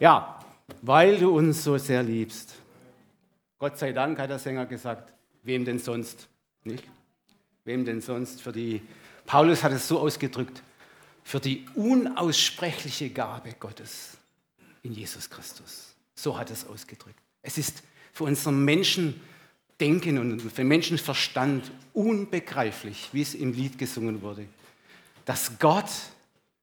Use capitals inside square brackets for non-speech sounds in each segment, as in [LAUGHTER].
Ja, weil du uns so sehr liebst. Gott sei Dank hat der Sänger gesagt, wem denn sonst? Nicht? Wem denn sonst? Für die, Paulus hat es so ausgedrückt, für die unaussprechliche Gabe Gottes in Jesus Christus. So hat es ausgedrückt. Es ist für unser Menschendenken und für Menschenverstand unbegreiflich, wie es im Lied gesungen wurde, dass Gott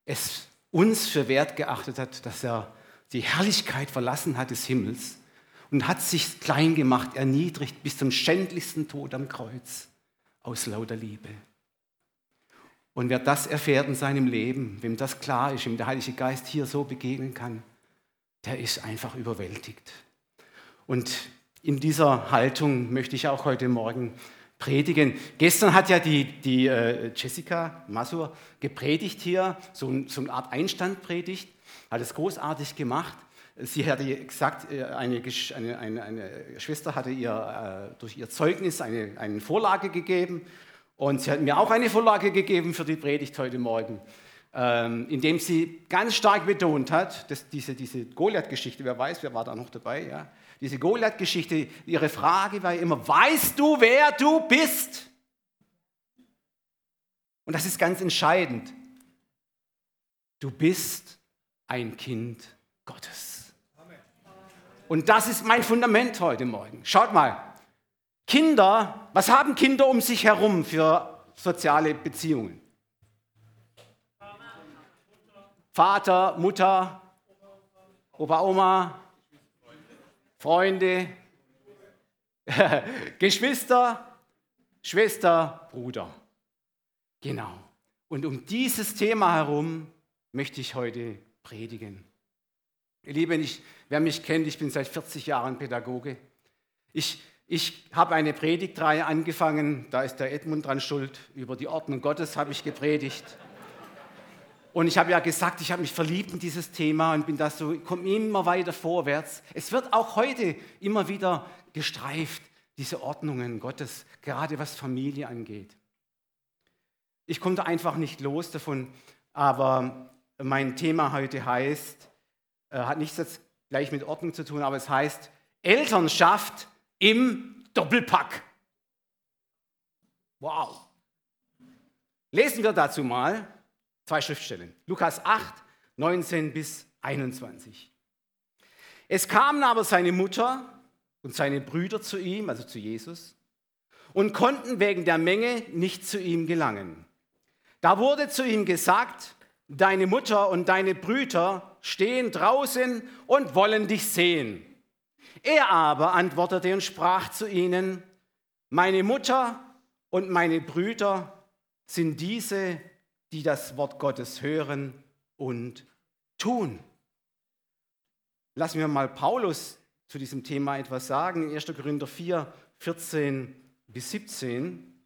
es uns für wert geachtet hat, dass er die Herrlichkeit verlassen hat des Himmels und hat sich klein gemacht, erniedrigt bis zum schändlichsten Tod am Kreuz aus lauter Liebe. Und wer das erfährt in seinem Leben, wem das klar ist, wem der Heilige Geist hier so begegnen kann, der ist einfach überwältigt. Und in dieser Haltung möchte ich auch heute Morgen predigen. Gestern hat ja die, die äh, Jessica Masur gepredigt hier, so, so eine Art Einstandpredigt, hat es großartig gemacht. Sie hatte gesagt, äh, eine, eine, eine, eine Schwester hatte ihr äh, durch ihr Zeugnis eine, eine Vorlage gegeben und sie hat mir auch eine Vorlage gegeben für die Predigt heute Morgen, ähm, indem sie ganz stark betont hat, dass diese, diese Goliath-Geschichte, wer weiß, wer war da noch dabei, ja, diese Goliath-Geschichte, ihre Frage war immer, weißt du, wer du bist? Und das ist ganz entscheidend. Du bist ein Kind Gottes. Und das ist mein Fundament heute Morgen. Schaut mal, Kinder, was haben Kinder um sich herum für soziale Beziehungen? Vater, Mutter, Opa, Oma, Freunde, [LAUGHS] Geschwister, Schwester, Bruder. Genau. Und um dieses Thema herum möchte ich heute predigen. Ihr Lieben, ich, wer mich kennt, ich bin seit 40 Jahren Pädagoge. Ich, ich habe eine Predigtreihe angefangen, da ist der Edmund dran schuld, über die Ordnung Gottes habe ich gepredigt. Und ich habe ja gesagt, ich habe mich verliebt in dieses Thema und bin da so, komme immer weiter vorwärts. Es wird auch heute immer wieder gestreift, diese Ordnungen Gottes, gerade was Familie angeht. Ich komme da einfach nicht los davon, aber mein Thema heute heißt, äh, hat nichts jetzt gleich mit Ordnung zu tun, aber es heißt Elternschaft im Doppelpack. Wow. Lesen wir dazu mal Zwei Schriftstellen. Lukas 8, 19 bis 21. Es kamen aber seine Mutter und seine Brüder zu ihm, also zu Jesus, und konnten wegen der Menge nicht zu ihm gelangen. Da wurde zu ihm gesagt, deine Mutter und deine Brüder stehen draußen und wollen dich sehen. Er aber antwortete und sprach zu ihnen, meine Mutter und meine Brüder sind diese, die das Wort Gottes hören und tun. Lassen wir mal Paulus zu diesem Thema etwas sagen. 1. Korinther 4, 14 bis 17.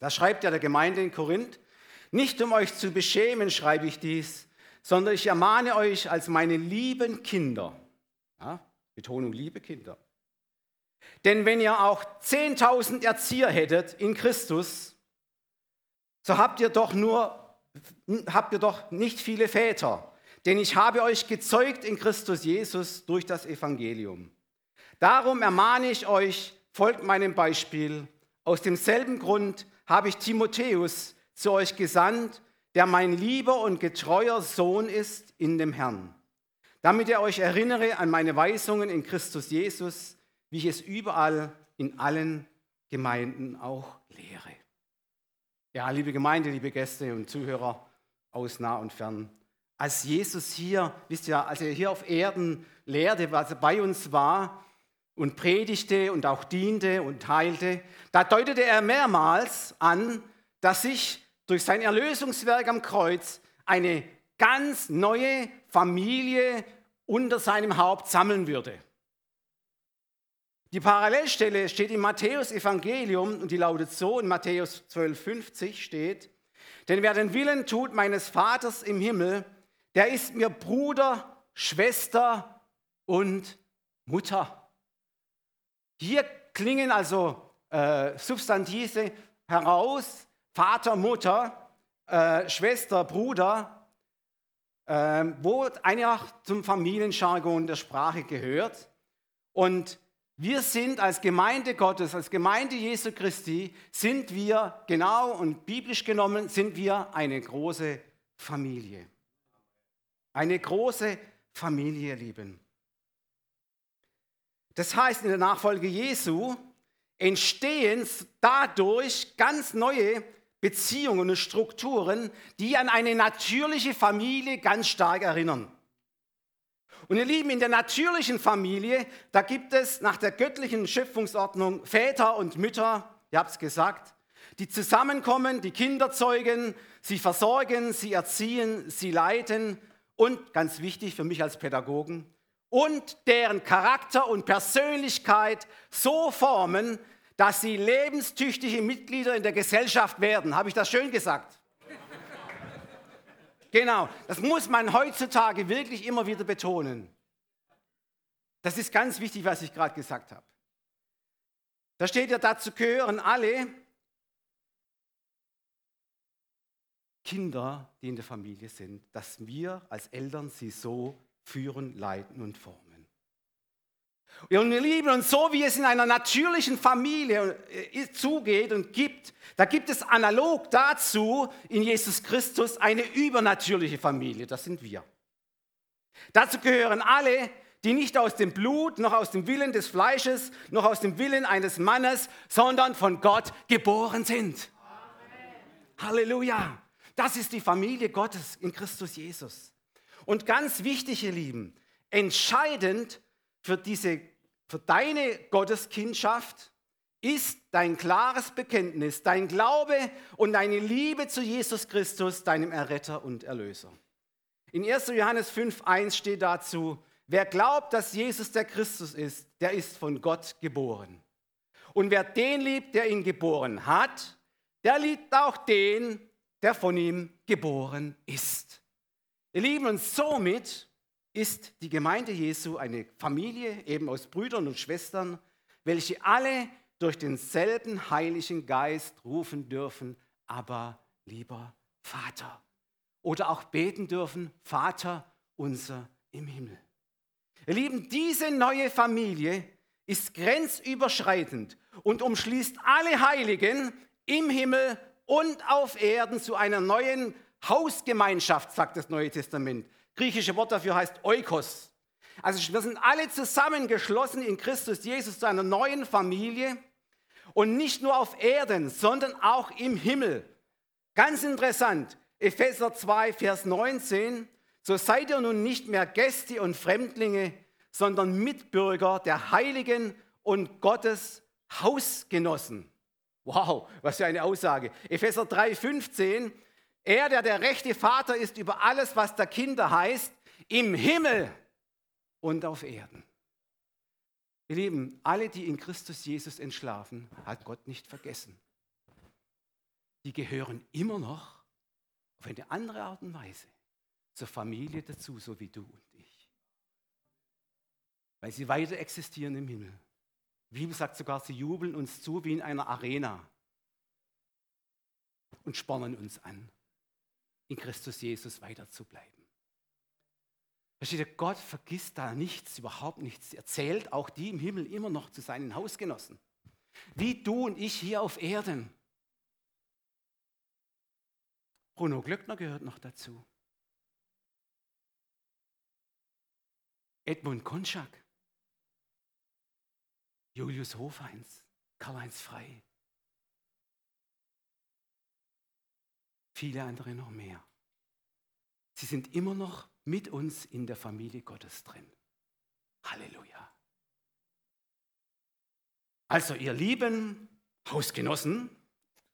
Da schreibt er der Gemeinde in Korinth, nicht um euch zu beschämen schreibe ich dies, sondern ich ermahne euch als meine lieben Kinder. Ja, Betonung, liebe Kinder. Denn wenn ihr auch 10.000 Erzieher hättet in Christus, so habt ihr doch nur habt ihr doch nicht viele Väter, denn ich habe euch gezeugt in Christus Jesus durch das Evangelium. Darum ermahne ich euch, folgt meinem Beispiel. Aus demselben Grund habe ich Timotheus zu euch gesandt, der mein lieber und getreuer Sohn ist in dem Herrn, damit er euch erinnere an meine Weisungen in Christus Jesus, wie ich es überall in allen Gemeinden auch lehre. Ja, liebe Gemeinde, liebe Gäste und Zuhörer aus nah und fern. Als Jesus hier, wisst ihr, als er hier auf Erden lehrte, als er bei uns war und predigte und auch diente und heilte, da deutete er mehrmals an, dass sich durch sein Erlösungswerk am Kreuz eine ganz neue Familie unter seinem Haupt sammeln würde. Die Parallelstelle steht im Matthäus Evangelium und die lautet so, in Matthäus 12,50 steht, denn wer den Willen tut meines Vaters im Himmel, der ist mir Bruder, Schwester und Mutter. Hier klingen also äh, Substantive heraus, Vater, Mutter, äh, Schwester, Bruder. ähm, wo einfach zum Familienjargon der Sprache gehört. Und wir sind als Gemeinde Gottes, als Gemeinde Jesu Christi, sind wir genau und biblisch genommen, sind wir eine große Familie. Eine große Familie, lieben. Das heißt, in der Nachfolge Jesu entstehen dadurch ganz neue Beziehungen und Strukturen, die an eine natürliche Familie ganz stark erinnern. Und ihr Lieben, in der natürlichen Familie, da gibt es nach der göttlichen Schöpfungsordnung Väter und Mütter, ihr habt es gesagt, die zusammenkommen, die Kinder zeugen, sie versorgen, sie erziehen, sie leiten und, ganz wichtig für mich als Pädagogen, und deren Charakter und Persönlichkeit so formen, dass sie lebenstüchtige Mitglieder in der Gesellschaft werden. Habe ich das schön gesagt? Genau, das muss man heutzutage wirklich immer wieder betonen. Das ist ganz wichtig, was ich gerade gesagt habe. Da steht ja, dazu gehören alle Kinder, die in der Familie sind, dass wir als Eltern sie so führen, leiten und formen. Und wir lieben uns so, wie es in einer natürlichen Familie äh, zugeht und gibt, da gibt es analog dazu in Jesus Christus eine übernatürliche Familie, das sind wir. Dazu gehören alle, die nicht aus dem Blut, noch aus dem Willen des Fleisches, noch aus dem Willen eines Mannes, sondern von Gott geboren sind. Amen. Halleluja. Das ist die Familie Gottes in Christus Jesus. Und ganz wichtig, ihr Lieben, entscheidend für, diese, für deine Gotteskindschaft ist dein klares Bekenntnis, dein Glaube und deine Liebe zu Jesus Christus, deinem Erretter und Erlöser. In 1. Johannes 5.1 steht dazu, wer glaubt, dass Jesus der Christus ist, der ist von Gott geboren. Und wer den liebt, der ihn geboren hat, der liebt auch den, der von ihm geboren ist. Ihr Lieben, und somit ist die Gemeinde Jesu eine Familie eben aus Brüdern und Schwestern, welche alle durch denselben Heiligen Geist rufen dürfen, aber lieber Vater. Oder auch beten dürfen, Vater unser im Himmel. Ihr Lieben, diese neue Familie ist grenzüberschreitend und umschließt alle Heiligen im Himmel und auf Erden zu einer neuen Hausgemeinschaft, sagt das Neue Testament griechische Wort dafür heißt Oikos. Also wir sind alle zusammengeschlossen in Christus Jesus zu einer neuen Familie und nicht nur auf Erden, sondern auch im Himmel. Ganz interessant, Epheser 2, Vers 19, so seid ihr nun nicht mehr Gäste und Fremdlinge, sondern Mitbürger der Heiligen und Gottes Hausgenossen. Wow, was für eine Aussage. Epheser 3, 15, er, der der rechte Vater ist über alles, was der Kinder heißt, im Himmel und auf Erden. Ihr Lieben, alle, die in Christus Jesus entschlafen, hat Gott nicht vergessen. Die gehören immer noch auf eine andere Art und Weise zur Familie dazu, so wie du und ich. Weil sie weiter existieren im Himmel. Die Bibel sagt sogar, sie jubeln uns zu wie in einer Arena und spornen uns an in Christus Jesus weiterzubleiben. Versteht ihr, Gott vergisst da nichts, überhaupt nichts. Er zählt auch die im Himmel immer noch zu seinen Hausgenossen. Wie du und ich hier auf Erden. Bruno Glöckner gehört noch dazu. Edmund Konschak. Julius Hofeins. Karl-Heinz Frey. Viele andere noch mehr. Sie sind immer noch mit uns in der Familie Gottes drin. Halleluja. Also ihr lieben Hausgenossen,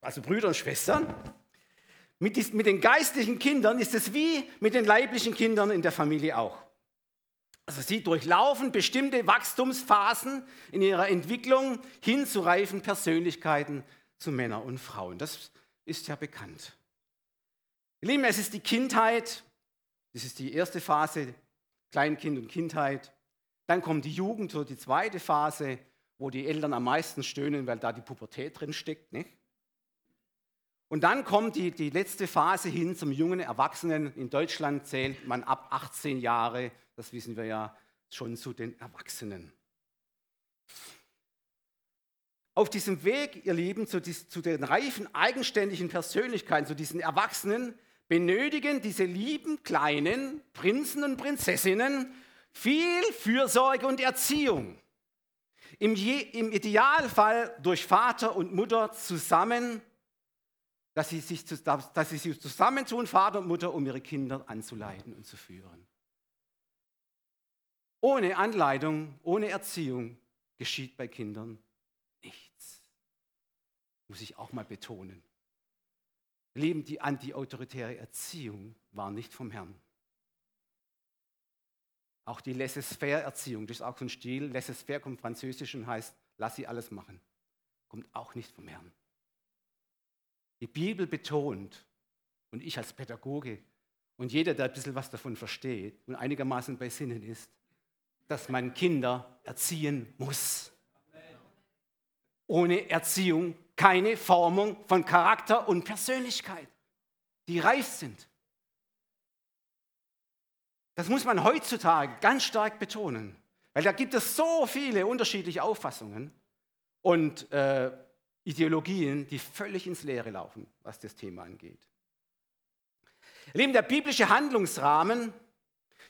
also Brüder und Schwestern, mit, dies, mit den geistlichen Kindern ist es wie mit den leiblichen Kindern in der Familie auch. Also sie durchlaufen bestimmte Wachstumsphasen in ihrer Entwicklung hin zu reifen Persönlichkeiten zu Männern und Frauen. Das ist ja bekannt. Ihr Lieben, es ist die Kindheit, das ist die erste Phase, Kleinkind und Kindheit. Dann kommt die Jugend, so die zweite Phase, wo die Eltern am meisten stöhnen, weil da die Pubertät drin steckt. Nicht? Und dann kommt die, die letzte Phase hin zum jungen Erwachsenen. In Deutschland zählt man ab 18 Jahre, das wissen wir ja, schon zu den Erwachsenen. Auf diesem Weg, ihr Lieben, zu, zu den reifen, eigenständigen Persönlichkeiten, zu diesen Erwachsenen, benötigen diese lieben kleinen Prinzen und Prinzessinnen viel Fürsorge und Erziehung. Im, Je, Im, Idealfall durch Vater und Mutter zusammen, dass sie, sich, dass sie sich zusammentun, Vater und Mutter, um ihre Kinder anzuleiten und zu führen. Ohne Anleitung, ohne Erziehung geschieht bei Kindern nichts. Muss ich auch mal betonen. Leben die antiautoritäre Erziehung war nicht vom Herrn. Auch die Laissez-faire-Erziehung, das ist auch so ein Stil. Laissez-faire kommt französisch und heißt, lass sie alles machen. Kommt auch nicht vom Herrn. Die Bibel betont, und ich als Pädagoge und jeder, der ein bisschen was davon versteht und einigermaßen bei Sinnen ist, dass man Kinder erziehen muss. Ohne Erziehung keine Formung von Charakter und Persönlichkeit, die reif sind. Das muss man heutzutage ganz stark betonen, weil da gibt es so viele unterschiedliche Auffassungen und äh, Ideologien, die völlig ins Leere laufen, was das Thema angeht. Lieben, der biblische Handlungsrahmen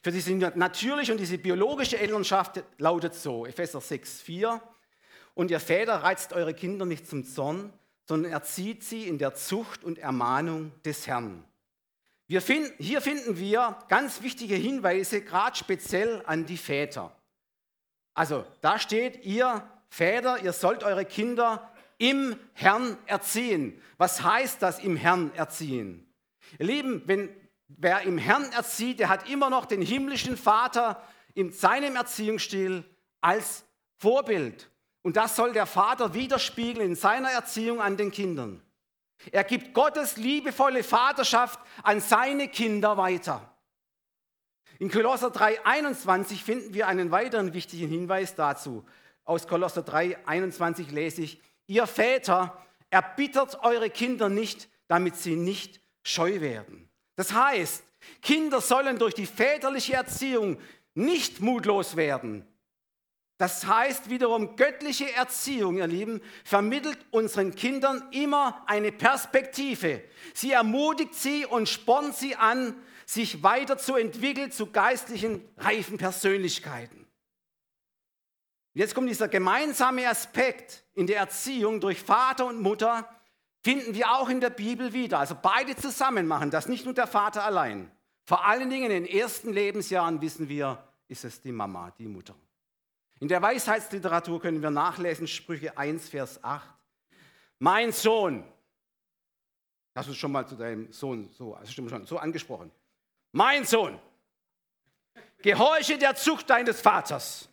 für diese natürliche und diese biologische Elternschaft lautet so, Epheser 6, 4. Und ihr Väter reizt eure Kinder nicht zum Zorn, sondern erzieht sie in der Zucht und Ermahnung des Herrn. Find, hier finden wir ganz wichtige Hinweise, gerade speziell an die Väter. Also da steht, ihr Väter, ihr sollt eure Kinder im Herrn erziehen. Was heißt das im Herrn erziehen? Ihr Lieben, wenn wer im Herrn erzieht, der hat immer noch den himmlischen Vater in seinem Erziehungsstil als Vorbild. Und das soll der Vater widerspiegeln in seiner Erziehung an den Kindern. Er gibt Gottes liebevolle Vaterschaft an seine Kinder weiter. In Kolosser 3,21 finden wir einen weiteren wichtigen Hinweis dazu. Aus Kolosser 3,21 lese ich, ihr Väter, erbittert eure Kinder nicht, damit sie nicht scheu werden. Das heißt, Kinder sollen durch die väterliche Erziehung nicht mutlos werden, das heißt wiederum, göttliche Erziehung, ihr Lieben, vermittelt unseren Kindern immer eine Perspektive. Sie ermutigt sie und spornt sie an, sich weiterzuentwickeln zu geistlichen, reifen Persönlichkeiten. Jetzt kommt dieser gemeinsame Aspekt in der Erziehung durch Vater und Mutter, finden wir auch in der Bibel wieder. Also beide zusammen machen das, nicht nur der Vater allein. Vor allen Dingen in den ersten Lebensjahren wissen wir, ist es die Mama, die Mutter. In der Weisheitsliteratur können wir nachlesen, Sprüche 1, Vers 8. Mein Sohn, hast du schon mal zu deinem Sohn so, du schon so angesprochen. Mein Sohn, gehorche der Zucht deines Vaters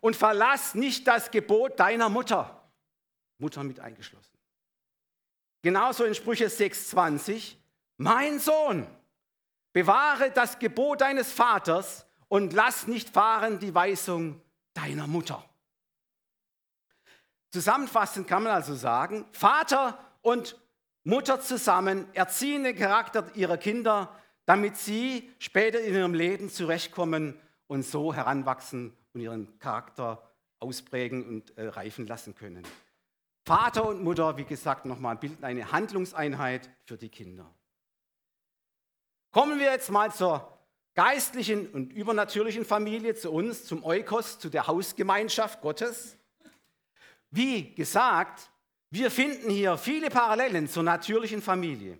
und verlass nicht das Gebot deiner Mutter. Mutter mit eingeschlossen. Genauso in Sprüche 6,20. Mein Sohn, bewahre das Gebot deines Vaters und lass nicht fahren die Weisung deiner Mutter. Zusammenfassend kann man also sagen, Vater und Mutter zusammen erziehen den Charakter ihrer Kinder, damit sie später in ihrem Leben zurechtkommen und so heranwachsen und ihren Charakter ausprägen und äh, reifen lassen können. Vater und Mutter, wie gesagt, nochmal bilden eine Handlungseinheit für die Kinder. Kommen wir jetzt mal zur geistlichen und übernatürlichen Familie zu uns, zum Eukos, zu der Hausgemeinschaft Gottes. Wie gesagt, wir finden hier viele Parallelen zur natürlichen Familie.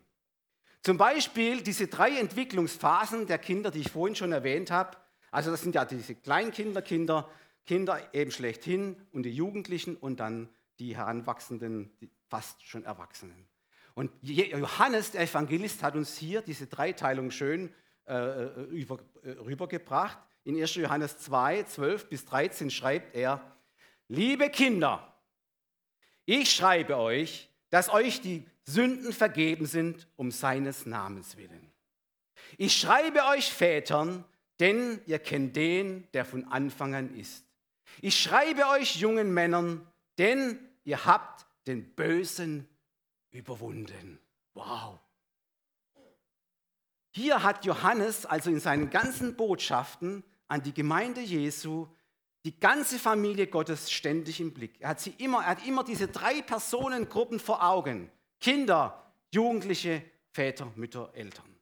Zum Beispiel diese drei Entwicklungsphasen der Kinder, die ich vorhin schon erwähnt habe. Also das sind ja diese Kleinkinder, Kinder, Kinder eben schlechthin und die Jugendlichen und dann die heranwachsenden, die fast schon Erwachsenen. Und Johannes, der Evangelist, hat uns hier diese Dreiteilung schön über, äh, rübergebracht. In 1. Johannes 2, 12 bis 13 schreibt er, liebe Kinder, ich schreibe euch, dass euch die Sünden vergeben sind um seines Namens willen. Ich schreibe euch Vätern, denn ihr kennt den, der von Anfang an ist. Ich schreibe euch jungen Männern, denn ihr habt den Bösen überwunden. Wow. Hier hat Johannes also in seinen ganzen Botschaften an die Gemeinde Jesu die ganze Familie Gottes ständig im Blick. Er hat, sie immer, er hat immer diese drei Personengruppen vor Augen. Kinder, Jugendliche, Väter, Mütter, Eltern.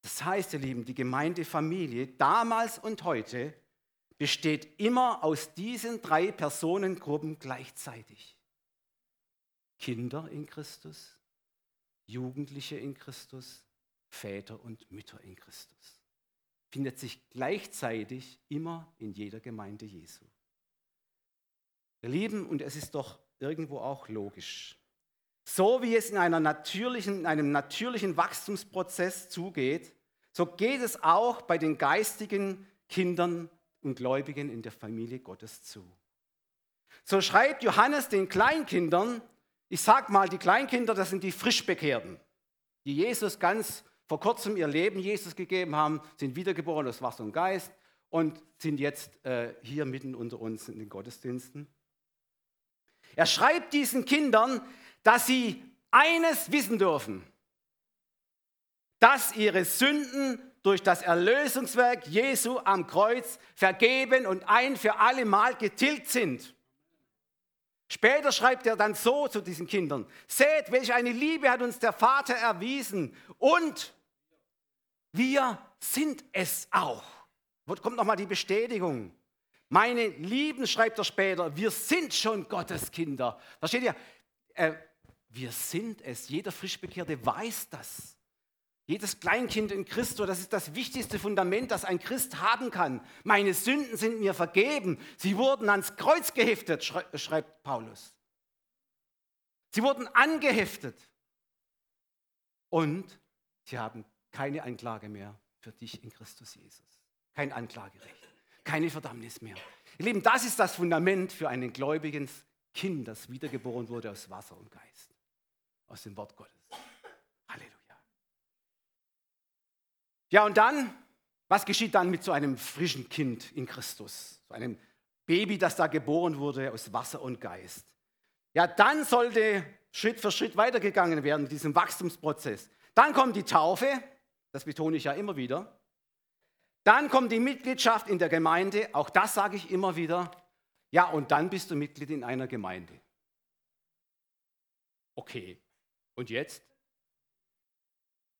Das heißt, ihr Lieben, die Gemeindefamilie damals und heute besteht immer aus diesen drei Personengruppen gleichzeitig. Kinder in Christus, Jugendliche in Christus, Väter und Mütter in Christus. Findet sich gleichzeitig immer in jeder Gemeinde Jesu. Ihr Lieben, und es ist doch irgendwo auch logisch, so wie es in, einer natürlichen, in einem natürlichen Wachstumsprozess zugeht, so geht es auch bei den geistigen Kindern und Gläubigen in der Familie Gottes zu. So schreibt Johannes den Kleinkindern, ich sag mal, die Kleinkinder, das sind die Frischbekehrten, die Jesus ganz vor kurzem ihr Leben Jesus gegeben haben, sind wiedergeboren aus Wasser und Geist und sind jetzt äh, hier mitten unter uns in den Gottesdiensten. Er schreibt diesen Kindern, dass sie eines wissen dürfen, dass ihre Sünden durch das Erlösungswerk Jesu am Kreuz vergeben und ein für alle Mal getilgt sind. Später schreibt er dann so zu diesen Kindern, seht, welche eine Liebe hat uns der Vater erwiesen und wir sind es auch. Kommt nochmal die Bestätigung? Meine Lieben, schreibt er später, wir sind schon Gottes Kinder. Versteht ihr? Äh, wir sind es. Jeder Frischbekehrte weiß das. Jedes Kleinkind in Christus, das ist das wichtigste Fundament, das ein Christ haben kann. Meine Sünden sind mir vergeben. Sie wurden ans Kreuz geheftet, schreibt Paulus. Sie wurden angeheftet. Und sie haben keine Anklage mehr für dich in Christus Jesus. Kein Anklagerecht, keine Verdammnis mehr. Ihr Lieben, das ist das Fundament für einen gläubigen Kind, das wiedergeboren wurde aus Wasser und Geist, aus dem Wort Gottes. Ja, und dann, was geschieht dann mit so einem frischen Kind in Christus? So einem Baby, das da geboren wurde aus Wasser und Geist. Ja, dann sollte Schritt für Schritt weitergegangen werden in diesem Wachstumsprozess. Dann kommt die Taufe, das betone ich ja immer wieder. Dann kommt die Mitgliedschaft in der Gemeinde, auch das sage ich immer wieder. Ja, und dann bist du Mitglied in einer Gemeinde. Okay, und jetzt?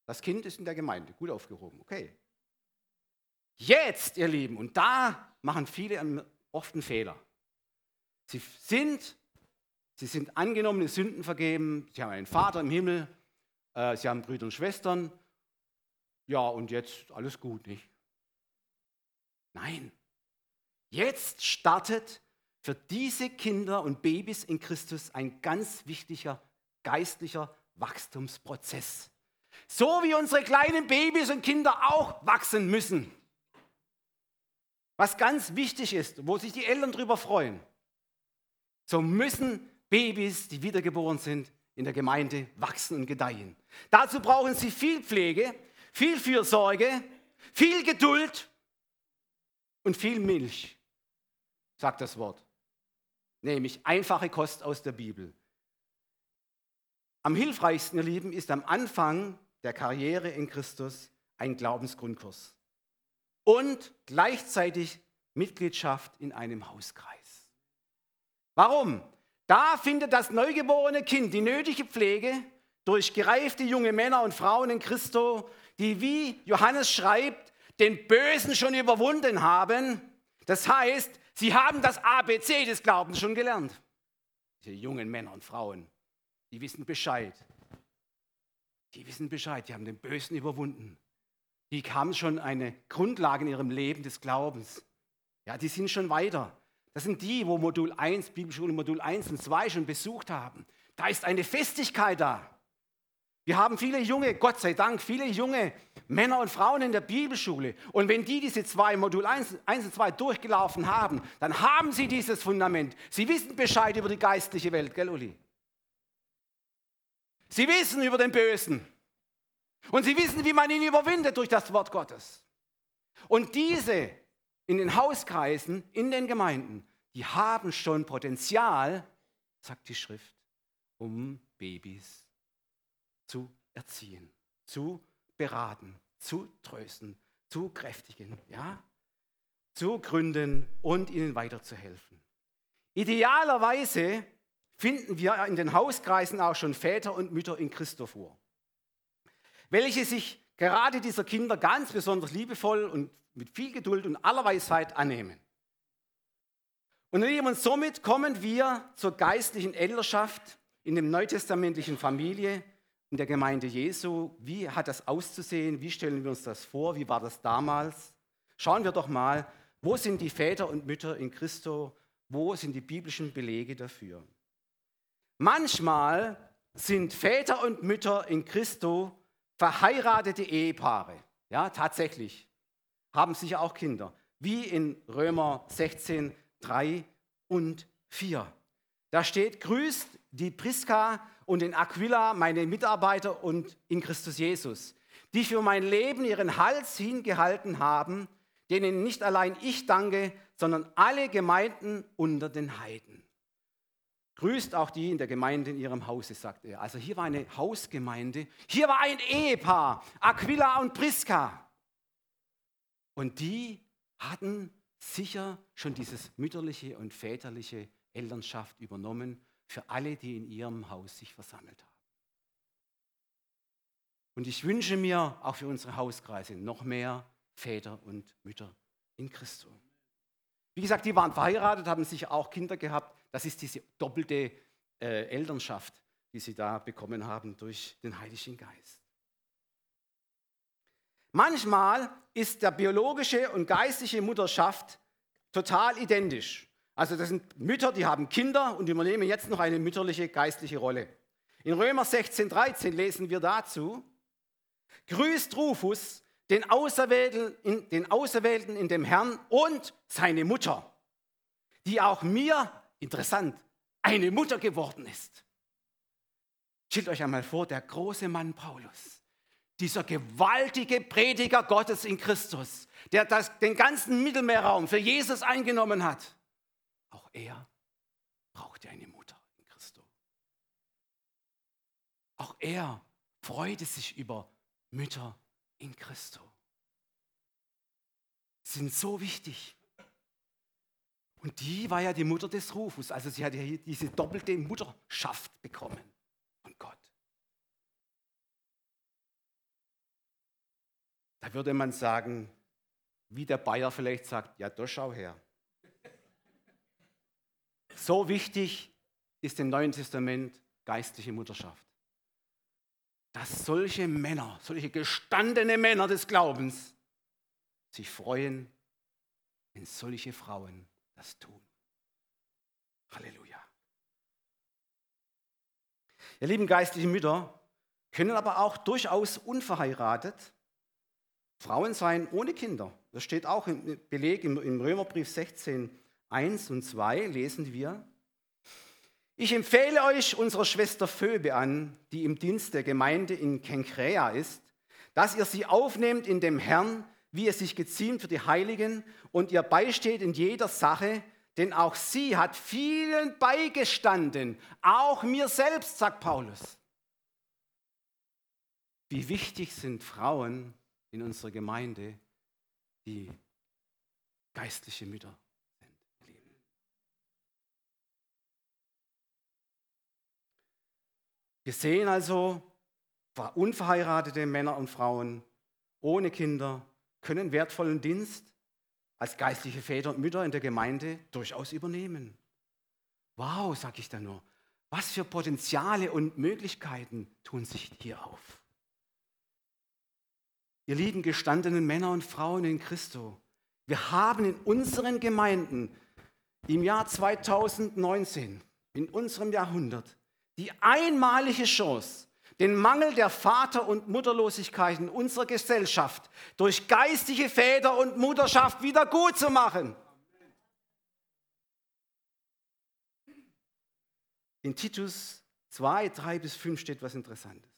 Das Kind ist in der Gemeinde, gut aufgehoben, okay. Jetzt, ihr Lieben, und da machen viele oft einen Fehler. Sie sind, sie sind angenommene Sünden vergeben, sie haben einen Vater im Himmel, äh, sie haben Brüder und Schwestern. Ja, und jetzt alles gut, nicht? Nein. Jetzt startet für diese Kinder und Babys in Christus ein ganz wichtiger geistlicher Wachstumsprozess. So wie unsere kleinen Babys und Kinder auch wachsen müssen. Was ganz wichtig ist, wo sich die Eltern darüber freuen. So müssen Babys, die wiedergeboren sind, in der Gemeinde wachsen und gedeihen. Dazu brauchen sie viel Pflege, viel Fürsorge, viel Geduld und viel Milch, sagt das Wort. Nämlich einfache Kost aus der Bibel. Am hilfreichsten, ihr Lieben, ist am Anfang der Karriere in Christus ein Glaubensgrundkurs und gleichzeitig Mitgliedschaft in einem Hauskreis. Warum? Da findet das neugeborene Kind die nötige Pflege durch gereifte junge Männer und Frauen in Christo, die, wie Johannes schreibt, den Bösen schon überwunden haben. Das heißt, sie haben das ABC des Glaubens schon gelernt. Diese jungen Männer und Frauen, die wissen Bescheid. Die wissen Bescheid, die haben den Bösen überwunden. Die haben schon eine Grundlage in ihrem Leben des Glaubens. Ja, die sind schon weiter. Das sind die, wo Modul 1, Bibelschule Modul 1 und 2 schon besucht haben. Da ist eine Festigkeit da. Wir haben viele junge, Gott sei Dank, viele junge Männer und Frauen in der Bibelschule. Und wenn die diese zwei Modul 1, 1 und 2 durchgelaufen haben, dann haben sie dieses Fundament. Sie wissen Bescheid über die geistliche Welt, gell, Uli? Sie wissen über den Bösen. Und sie wissen, wie man ihn überwindet durch das Wort Gottes. Und diese in den Hauskreisen, in den Gemeinden, die haben schon Potenzial, sagt die Schrift, um Babys zu erziehen, zu beraten, zu trösten, zu kräftigen, ja? zu gründen und ihnen weiterzuhelfen. Idealerweise finden wir in den Hauskreisen auch schon Väter und Mütter in Christo vor, welche sich gerade dieser Kinder ganz besonders liebevoll und mit viel Geduld und aller Weisheit annehmen. Und, und somit kommen wir zur geistlichen Elternschaft in der neutestamentlichen Familie, in der Gemeinde Jesu. Wie hat das auszusehen? Wie stellen wir uns das vor? Wie war das damals? Schauen wir doch mal, wo sind die Väter und Mütter in Christo? Wo sind die biblischen Belege dafür? Manchmal sind Väter und Mütter in Christo verheiratete Ehepaare. Ja, tatsächlich. Haben sicher auch Kinder. Wie in Römer 16, 3 und 4. Da steht, grüßt die Priska und den Aquila, meine Mitarbeiter und in Christus Jesus, die für mein Leben ihren Hals hingehalten haben, denen nicht allein ich danke, sondern alle Gemeinden unter den Heiden. Grüßt auch die in der Gemeinde in ihrem Hause, sagt er. Also hier war eine Hausgemeinde, hier war ein Ehepaar, Aquila und Priska. Und die hatten sicher schon dieses mütterliche und väterliche Elternschaft übernommen für alle, die in ihrem Haus sich versammelt haben. Und ich wünsche mir auch für unsere Hauskreise noch mehr Väter und Mütter in Christus. Wie gesagt, die waren verheiratet, haben sicher auch Kinder gehabt. Das ist diese doppelte äh, Elternschaft, die sie da bekommen haben durch den Heiligen Geist. Manchmal ist der biologische und geistliche Mutterschaft total identisch. Also das sind Mütter, die haben Kinder und übernehmen jetzt noch eine mütterliche geistliche Rolle. In Römer 16, 13 lesen wir dazu, grüßt Rufus, den Auserwählten, in, den Auserwählten in dem Herrn und seine Mutter, die auch mir, interessant, eine Mutter geworden ist. Stellt euch einmal vor, der große Mann Paulus, dieser gewaltige Prediger Gottes in Christus, der das, den ganzen Mittelmeerraum für Jesus eingenommen hat, er brauchte eine Mutter in Christus. Auch er freute sich über Mütter in Christo. Sind so wichtig. Und die war ja die Mutter des Rufus. Also sie hat ja diese doppelte Mutterschaft bekommen von Gott. Da würde man sagen, wie der Bayer vielleicht sagt, ja, da schau her. So wichtig ist im Neuen Testament geistliche Mutterschaft dass solche Männer, solche gestandene Männer des Glaubens sich freuen, wenn solche Frauen das tun. Halleluja. Ihr lieben geistlichen Mütter können aber auch durchaus unverheiratet Frauen sein ohne Kinder. Das steht auch im Beleg im Römerbrief 16, 1 und 2 lesen wir. Ich empfehle euch unsere Schwester Phoebe an, die im Dienst der Gemeinde in Kenkrea ist, dass ihr sie aufnehmt in dem Herrn, wie es sich geziemt für die Heiligen und ihr beisteht in jeder Sache, denn auch sie hat vielen beigestanden, auch mir selbst, sagt Paulus. Wie wichtig sind Frauen in unserer Gemeinde, die geistliche Mütter Wir sehen also, unverheiratete Männer und Frauen ohne Kinder können wertvollen Dienst als geistliche Väter und Mütter in der Gemeinde durchaus übernehmen. Wow, sage ich da nur. Was für Potenziale und Möglichkeiten tun sich hier auf. Ihr lieben gestandenen Männer und Frauen in Christo, wir haben in unseren Gemeinden im Jahr 2019, in unserem Jahrhundert, die einmalige Chance, den Mangel der Vater- und Mutterlosigkeit in unserer Gesellschaft durch geistige Väter und Mutterschaft wieder gut zu machen. In Titus 2, 3 bis 5 steht was Interessantes.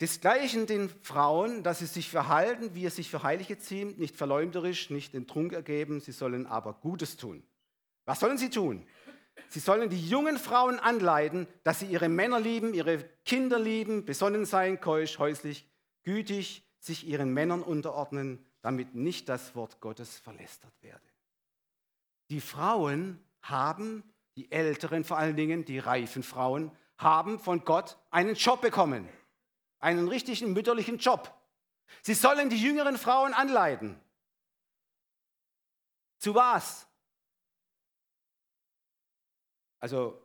Desgleichen den Frauen, dass sie sich verhalten, wie es sich für Heilige ziemt, nicht verleumderisch, nicht den Trunk ergeben, sie sollen aber Gutes tun. Was sollen sie tun? Sie sollen die jungen Frauen anleiten, dass sie ihre Männer lieben, ihre Kinder lieben, besonnen sein, keusch, häuslich, gütig, sich ihren Männern unterordnen, damit nicht das Wort Gottes verlästert werde. Die Frauen haben, die Älteren vor allen Dingen, die reifen Frauen, haben von Gott einen Job bekommen. Einen richtigen mütterlichen Job. Sie sollen die jüngeren Frauen anleiten. Zu was? Also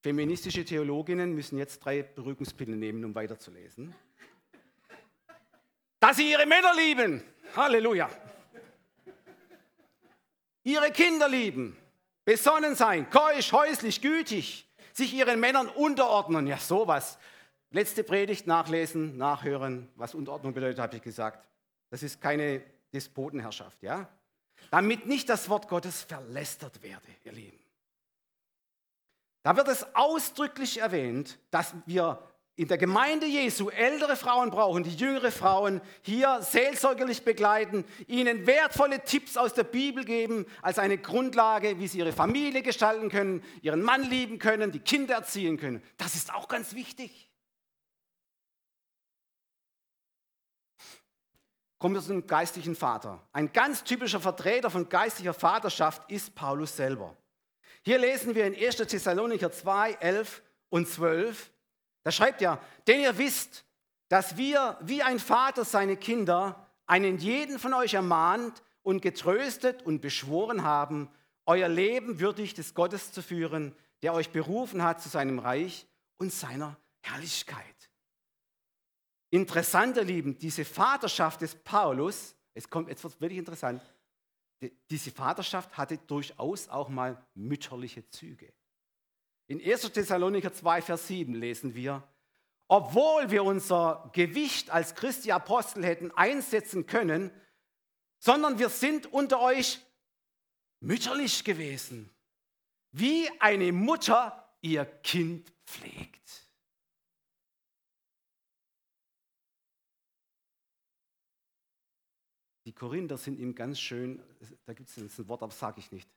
feministische Theologinnen müssen jetzt drei Beruhigungspillen nehmen, um weiterzulesen. Dass sie ihre Männer lieben. Halleluja. Ihre Kinder lieben. Besonnen sein, keusch, häuslich, gütig. Sich ihren Männern unterordnen. Ja, sowas. Letzte Predigt nachlesen, nachhören, was Unterordnung bedeutet, habe ich gesagt. Das ist keine Despotenherrschaft, ja? Damit nicht das Wort Gottes verlästert werde, ihr Lieben. Da wird es ausdrücklich erwähnt, dass wir in der Gemeinde Jesu ältere Frauen brauchen, die jüngere Frauen hier seelsorgerlich begleiten, ihnen wertvolle Tipps aus der Bibel geben als eine Grundlage, wie sie ihre Familie gestalten können, ihren Mann lieben können, die Kinder erziehen können. Das ist auch ganz wichtig. Kommen wir zum geistlichen Vater. Ein ganz typischer Vertreter von geistlicher Vaterschaft ist Paulus selber. Hier lesen wir in 1. Thessalonicher 2, 11 und 12. Da schreibt er, denn ihr wisst, dass wir wie ein Vater seine Kinder einen jeden von euch ermahnt und getröstet und beschworen haben, euer Leben würdig des Gottes zu führen, der euch berufen hat zu seinem Reich und seiner Herrlichkeit. Interessant, ihr Lieben, diese Vaterschaft des Paulus, es kommt, jetzt wird es wirklich interessant, diese Vaterschaft hatte durchaus auch mal mütterliche Züge. In 1. Thessalonicher 2, Vers 7 lesen wir, obwohl wir unser Gewicht als Christi Apostel hätten einsetzen können, sondern wir sind unter euch mütterlich gewesen, wie eine Mutter ihr Kind pflegt. Die Korinther sind ihm ganz schön, da gibt es ein Wort, aber sage ich nicht.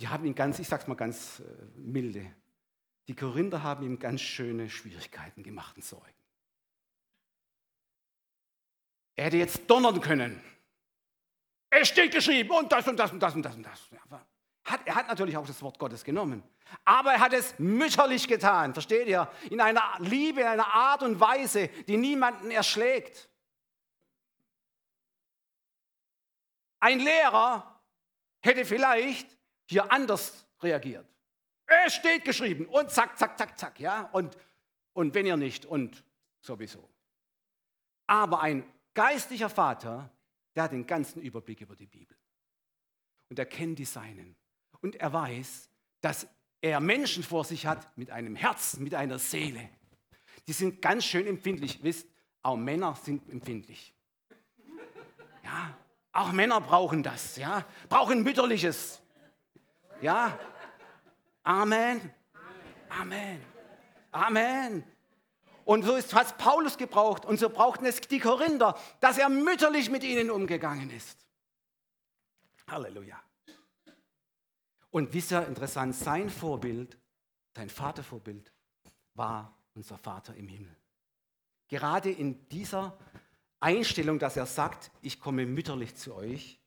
Die haben ihn ganz, ich sage es mal ganz äh, milde, die Korinther haben ihm ganz schöne Schwierigkeiten gemacht und Sorgen. Er hätte jetzt donnern können. Es steht geschrieben und das und das und das und das und das. Hat, er hat natürlich auch das Wort Gottes genommen. Aber er hat es mütterlich getan, versteht ihr? In einer Liebe, in einer Art und Weise, die niemanden erschlägt. Ein Lehrer hätte vielleicht hier anders reagiert. Es steht geschrieben und zack, zack, zack, zack, ja, und, und wenn ihr nicht und sowieso. Aber ein geistlicher Vater, der hat den ganzen Überblick über die Bibel. Und er kennt die Seinen. Und er weiß, dass er Menschen vor sich hat mit einem Herzen, mit einer Seele. Die sind ganz schön empfindlich. Wisst, auch Männer sind empfindlich. Ja, auch Männer brauchen das, ja, brauchen mütterliches. Ja, Amen. Amen. Amen. Und so hat es Paulus gebraucht und so brauchten es die Korinther, dass er mütterlich mit ihnen umgegangen ist. Halleluja. Und wisst ihr, interessant, sein Vorbild, sein Vatervorbild war unser Vater im Himmel. Gerade in dieser Einstellung, dass er sagt, ich komme mütterlich zu euch.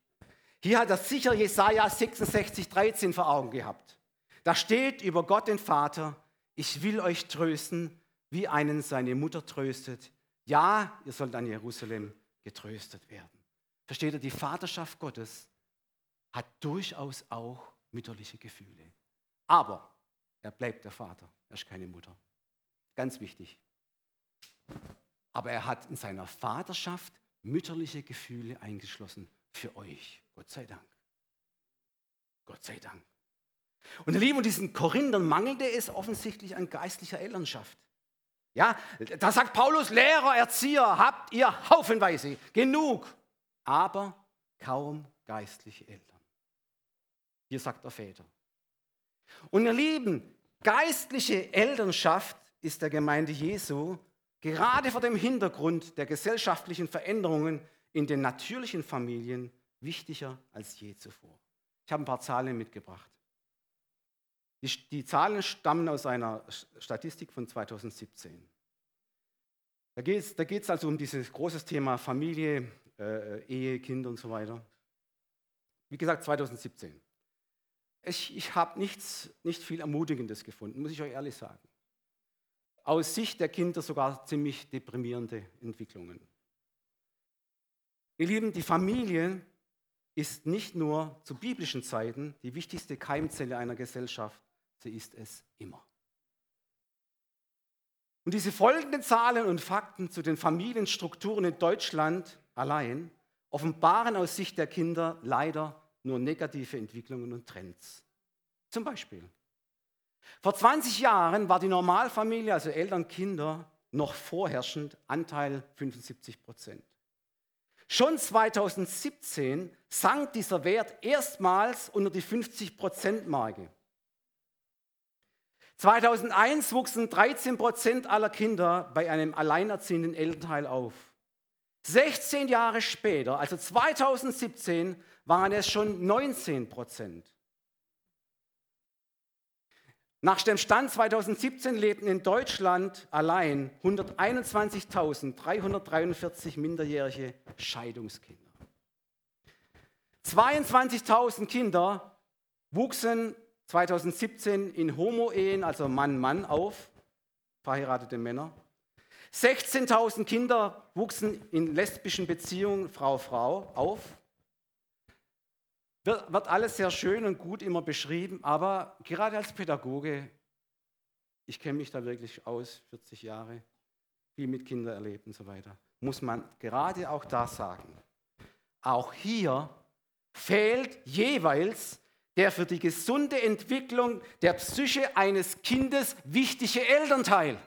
Hier hat er sicher Jesaja 66, 13 vor Augen gehabt. Da steht über Gott den Vater, ich will euch trösten, wie einen seine Mutter tröstet. Ja, ihr sollt an Jerusalem getröstet werden. Versteht ihr, die Vaterschaft Gottes hat durchaus auch mütterliche Gefühle. Aber er bleibt der Vater, er ist keine Mutter. Ganz wichtig. Aber er hat in seiner Vaterschaft mütterliche Gefühle eingeschlossen für euch. Gott sei Dank. Gott sei Dank. Und ihr Lieben, diesen Korinthern mangelte es offensichtlich an geistlicher Elternschaft. Ja, da sagt Paulus, Lehrer, Erzieher, habt ihr haufenweise, genug, aber kaum geistliche Eltern. Hier sagt er Väter. Und ihr Lieben, geistliche Elternschaft ist der Gemeinde Jesu gerade vor dem Hintergrund der gesellschaftlichen Veränderungen in den natürlichen Familien wichtiger als je zuvor. Ich habe ein paar Zahlen mitgebracht. Die, die Zahlen stammen aus einer Statistik von 2017. Da geht es also um dieses große Thema Familie, äh, Ehe, Kinder und so weiter. Wie gesagt, 2017. Ich, ich habe nichts, nicht viel Ermutigendes gefunden, muss ich euch ehrlich sagen. Aus Sicht der Kinder sogar ziemlich deprimierende Entwicklungen. Ihr Lieben, die Familie ist nicht nur zu biblischen Zeiten die wichtigste Keimzelle einer Gesellschaft, sie ist es immer. Und diese folgenden Zahlen und Fakten zu den Familienstrukturen in Deutschland allein offenbaren aus Sicht der Kinder leider nur negative Entwicklungen und Trends. Zum Beispiel, vor 20 Jahren war die Normalfamilie, also Eltern, Kinder, noch vorherrschend, Anteil 75 Prozent. Schon 2017 sank dieser Wert erstmals unter die 50 Prozent Marke. 2001 wuchsen 13 Prozent aller Kinder bei einem alleinerziehenden Elternteil auf. 16 Jahre später, also 2017, waren es schon 19 Prozent. Nach dem Stand 2017 lebten in Deutschland allein 121.343 minderjährige Scheidungskinder. 22.000 Kinder wuchsen 2017 in Homo-Ehen, also Mann-Mann, auf, verheiratete Männer. 16.000 Kinder wuchsen in lesbischen Beziehungen Frau-Frau auf. Wird, alles sehr schön und gut immer beschrieben, aber gerade als Pädagoge, ich kenne mich da wirklich aus, 40 Jahre, viel mit Kindern erlebt und so weiter, muss man gerade auch da sagen, auch hier fehlt jeweils der für die gesunde Entwicklung der Psyche eines Kindes wichtige Elternteil.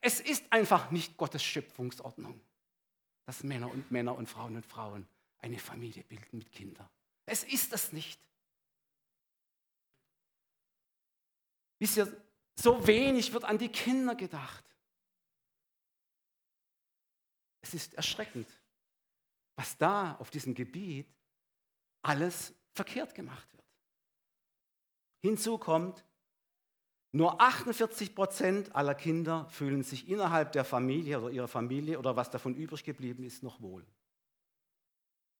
Es ist einfach nicht Gottes Schöpfungsordnung, dass Männer und Männer und Frauen und Frauen eine Familie bilden mit Kindern. Es ist es nicht. Wisst ihr, so wenig wird an die Kinder gedacht. Es ist erschreckend was da auf diesem Gebiet alles verkehrt gemacht wird. Hinzu kommt, nur 48 Prozent aller Kinder fühlen sich innerhalb der Familie oder ihrer Familie oder was davon übrig geblieben ist, noch wohl.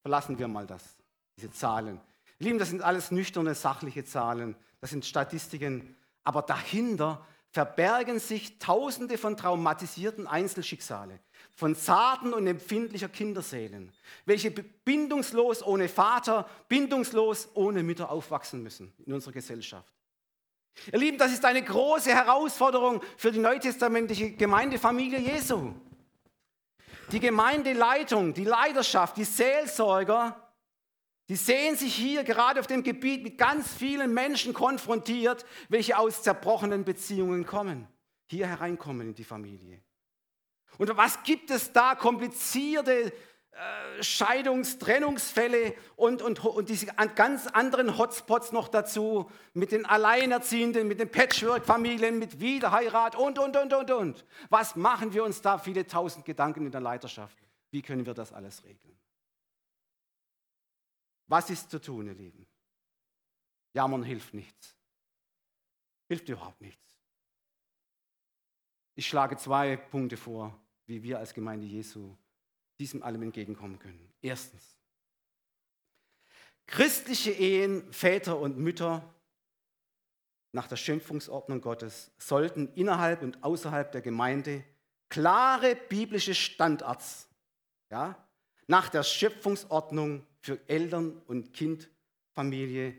Verlassen wir mal das, diese Zahlen. Lieben, das sind alles nüchterne, sachliche Zahlen, das sind Statistiken, aber dahinter verbergen sich Tausende von traumatisierten Einzelschicksale, von zarten und empfindlicher Kinderseelen, welche bindungslos ohne Vater, bindungslos ohne Mütter aufwachsen müssen in unserer Gesellschaft. Ihr Lieben, das ist eine große Herausforderung für die neutestamentliche Gemeindefamilie Jesu. Die Gemeindeleitung, die Leiterschaft, die Seelsorger die sehen sich hier gerade auf dem Gebiet mit ganz vielen Menschen konfrontiert, welche aus zerbrochenen Beziehungen kommen, hier hereinkommen in die Familie. Und was gibt es da? Komplizierte Scheidungs-, Trennungsfälle und, und, und diese ganz anderen Hotspots noch dazu, mit den Alleinerziehenden, mit den Patchwork-Familien, mit Wiederheirat und, und, und, und, und. Was machen wir uns da viele tausend Gedanken in der Leiterschaft? Wie können wir das alles regeln? Was ist zu tun, ihr Lieben? Jammern hilft nichts. Hilft überhaupt nichts. Ich schlage zwei Punkte vor, wie wir als Gemeinde Jesu diesem allem entgegenkommen können. Erstens, christliche Ehen, Väter und Mütter nach der Schimpfungsordnung Gottes sollten innerhalb und außerhalb der Gemeinde klare biblische Standards ja, nach der Schöpfungsordnung für Eltern und Kindfamilie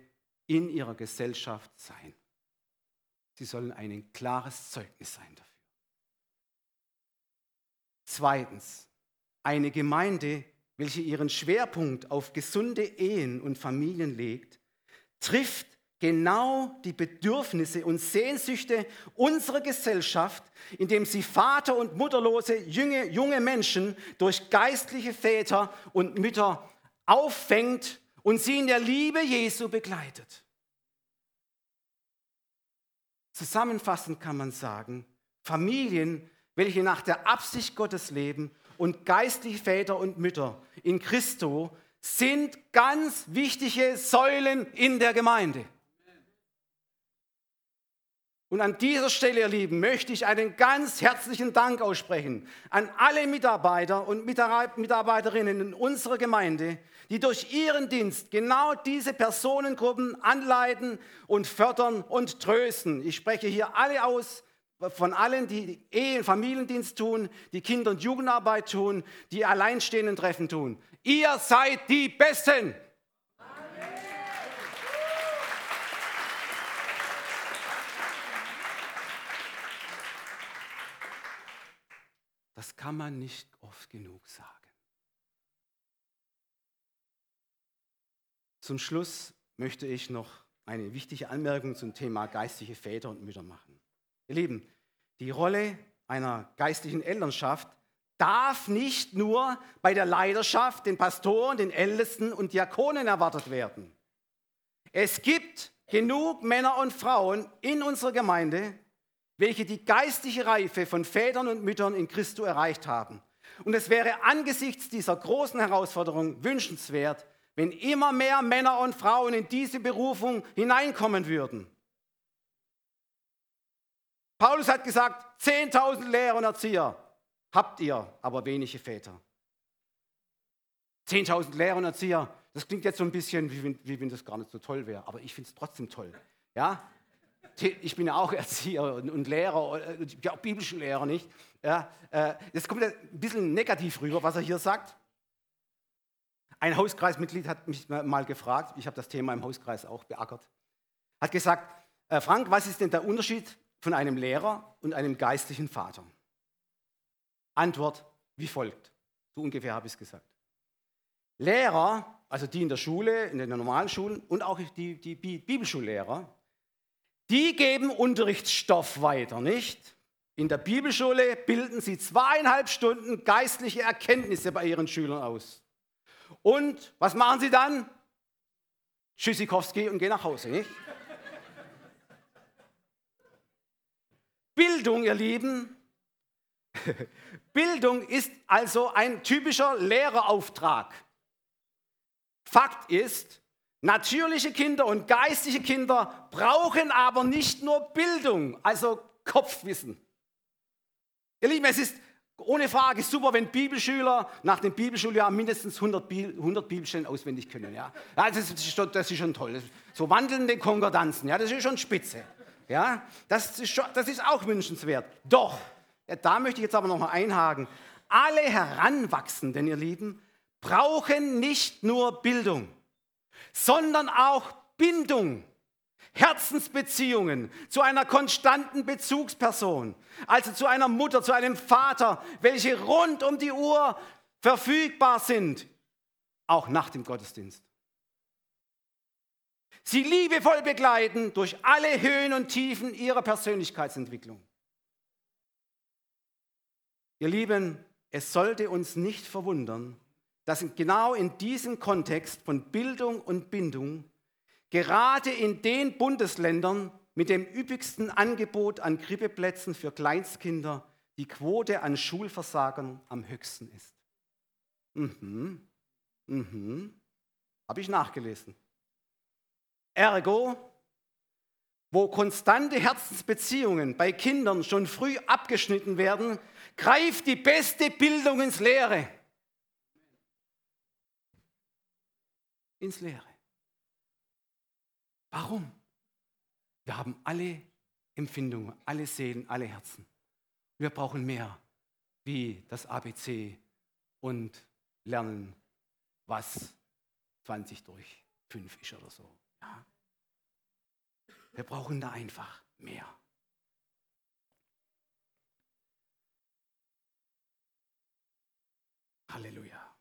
in ihrer Gesellschaft sein. Sie sollen ein klares Zeugnis sein dafür. Zweitens, eine Gemeinde, welche ihren Schwerpunkt auf gesunde Ehen und Familien legt, trifft genau die Bedürfnisse und Sehnsüchte unserer Gesellschaft, indem sie Vater- und Mutterlose junge, junge Menschen durch geistliche Väter und Mütter auffängt und sie in der Liebe Jesu begleitet. Zusammenfassend kann man sagen, Familien, welche nach der Absicht Gottes leben und geistliche Väter und Mütter in Christo sind ganz wichtige Säulen in der Gemeinde. Und an dieser Stelle, ihr Lieben, möchte ich einen ganz herzlichen Dank aussprechen an alle Mitarbeiter und Mitarbeiterinnen in unserer Gemeinde, die durch ihren Dienst genau diese Personengruppen anleiten und fördern und trösten. Ich spreche hier alle aus, von allen, die Ehe- und Familiendienst tun, die Kinder- und Jugendarbeit tun, die Alleinstehenden Treffen tun. Ihr seid die Besten. Das kann man nicht oft genug sagen. Zum Schluss möchte ich noch eine wichtige Anmerkung zum Thema geistliche Väter und Mütter machen. Ihr Lieben, die Rolle einer geistlichen Elternschaft darf nicht nur bei der Leiterschaft, den Pastoren, den Ältesten und Diakonen erwartet werden. Es gibt genug Männer und Frauen in unserer Gemeinde, welche die geistliche Reife von Vätern und Müttern in Christo erreicht haben. Und es wäre angesichts dieser großen Herausforderung wünschenswert, wenn immer mehr Männer und Frauen in diese Berufung hineinkommen würden. Paulus hat gesagt, 10.000 Lehrer und Erzieher habt ihr, aber wenige Väter. 10.000 Lehrer und Erzieher, das klingt jetzt so ein bisschen, wie wenn, wie wenn das gar nicht so toll wäre, aber ich finde es trotzdem toll. Ja? Ich bin ja auch Erzieher und Lehrer, ja, auch Bibelschullehrer, nicht? Ja, äh, das kommt ein bisschen negativ rüber, was er hier sagt. Ein Hauskreismitglied hat mich mal gefragt, ich habe das Thema im Hauskreis auch beackert, hat gesagt, äh, Frank, was ist denn der Unterschied von einem Lehrer und einem geistlichen Vater? Antwort wie folgt. So ungefähr habe ich es gesagt. Lehrer, also die in der Schule, in den normalen Schulen und auch die, die Bibelschullehrer, die geben Unterrichtsstoff weiter, nicht? In der Bibelschule bilden sie zweieinhalb Stunden geistliche Erkenntnisse bei ihren Schülern aus. Und was machen sie dann? Tschüssikowski und gehen nach Hause, nicht? Bildung, ihr Lieben, Bildung ist also ein typischer Lehrerauftrag. Fakt ist, natürliche Kinder und geistige Kinder brauchen aber nicht nur Bildung, also Kopfwissen. Ihr Lieben, es ist ohne Frage super, wenn Bibelschüler nach dem Bibelschuljahr mindestens 100, Bi 100 Bibelstellen auswendig können. Ja? das, ist schon, das, ist schon, toll. So wandelnde Konkordanzen, ja, das ist schon spitze. Ja? Das, ist schon, das ist auch wünschenswert. Doch, da möchte ich jetzt aber noch mal einhaken. Alle Heranwachsenden, ihr Lieben, brauchen nicht nur Bildung, sondern auch Bindung, Herzensbeziehungen zu einer konstanten Bezugsperson, also zu einer Mutter, zu einem Vater, welche rund um die Uhr verfügbar sind, auch nach dem Gottesdienst. Sie liebevoll begleiten durch alle Höhen und Tiefen ihrer Persönlichkeitsentwicklung. Ihr Lieben, es sollte uns nicht verwundern, dass genau in diesem Kontext von Bildung und Bindung gerade in den Bundesländern mit dem üppigsten Angebot an Krippeplätzen für Kleinstkinder die Quote an Schulversagern am höchsten ist. Mhm, mhm, habe ich nachgelesen. Ergo, wo konstante Herzensbeziehungen bei Kindern schon früh abgeschnitten werden, greift die beste Bildung ins Leere. Ins Leere. Warum? Wir haben alle Empfindungen, alle Seelen, alle Herzen. Wir brauchen mehr wie das ABC und lernen, was 20 durch 5 ist oder so. Ja. Wir brauchen da einfach mehr. Halleluja.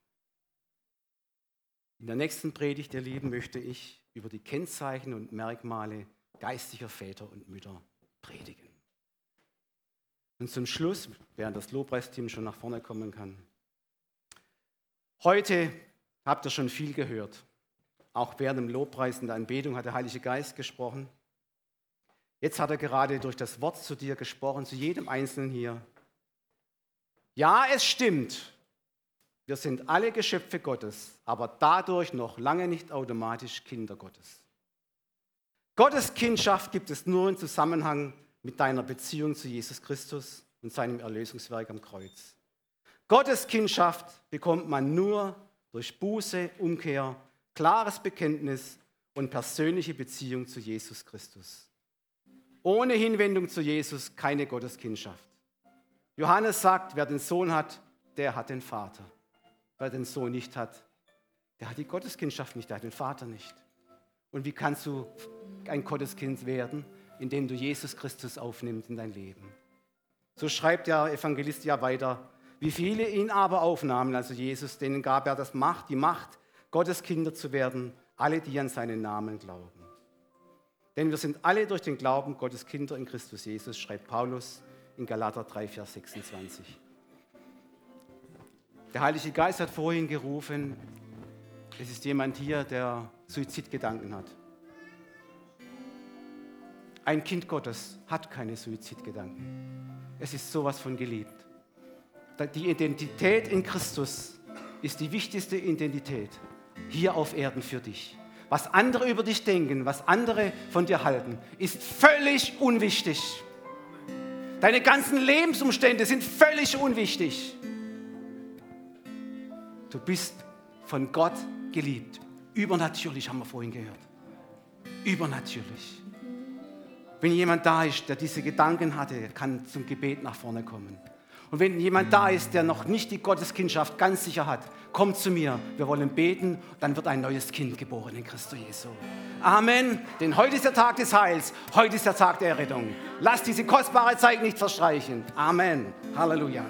In der nächsten Predigt, ihr Lieben, möchte ich über die Kennzeichen und Merkmale geistlicher Väter und Mütter predigen. Und zum Schluss, während das Lobpreisteam schon nach vorne kommen kann, heute habt ihr schon viel gehört. Auch während dem Lobpreis in der Anbetung hat der Heilige Geist gesprochen. Jetzt hat er gerade durch das Wort zu dir gesprochen, zu jedem Einzelnen hier. Ja, es stimmt. Wir sind alle Geschöpfe Gottes, aber dadurch noch lange nicht automatisch Kinder Gottes. Gottes Kindschaft gibt es nur im Zusammenhang mit deiner Beziehung zu Jesus Christus und seinem Erlösungswerk am Kreuz. Gottes Kindschaft bekommt man nur durch Buße, Umkehr, klares Bekenntnis und persönliche Beziehung zu Jesus Christus. Ohne Hinwendung zu Jesus keine Gotteskindschaft. Johannes sagt, wer den Sohn hat, der hat den Vater. Wer den Sohn nicht hat, der hat die Gotteskindschaft nicht, der hat den Vater nicht. Und wie kannst du ein Gotteskind werden, indem du Jesus Christus aufnimmst in dein Leben? So schreibt der Evangelist ja weiter, wie viele ihn aber aufnahmen, also Jesus, denen gab er das Macht, die Macht, Gottes Kinder zu werden, alle, die an seinen Namen glauben. Denn wir sind alle durch den Glauben Gottes Kinder in Christus Jesus, schreibt Paulus in Galater 3, Vers 26. Der Heilige Geist hat vorhin gerufen, es ist jemand hier, der Suizidgedanken hat. Ein Kind Gottes hat keine Suizidgedanken. Es ist sowas von geliebt. Die Identität in Christus ist die wichtigste Identität hier auf Erden für dich. Was andere über dich denken, was andere von dir halten, ist völlig unwichtig. Deine ganzen Lebensumstände sind völlig unwichtig. Du bist von Gott geliebt. Übernatürlich haben wir vorhin gehört. Übernatürlich. Wenn jemand da ist, der diese Gedanken hatte, kann zum Gebet nach vorne kommen. Und wenn jemand da ist, der noch nicht die Gotteskindschaft ganz sicher hat, kommt zu mir. Wir wollen beten, dann wird ein neues Kind geboren in Christus Jesu. Amen. Denn heute ist der Tag des Heils. Heute ist der Tag der Errettung. Lass diese kostbare Zeit nicht verstreichen. Amen. Halleluja.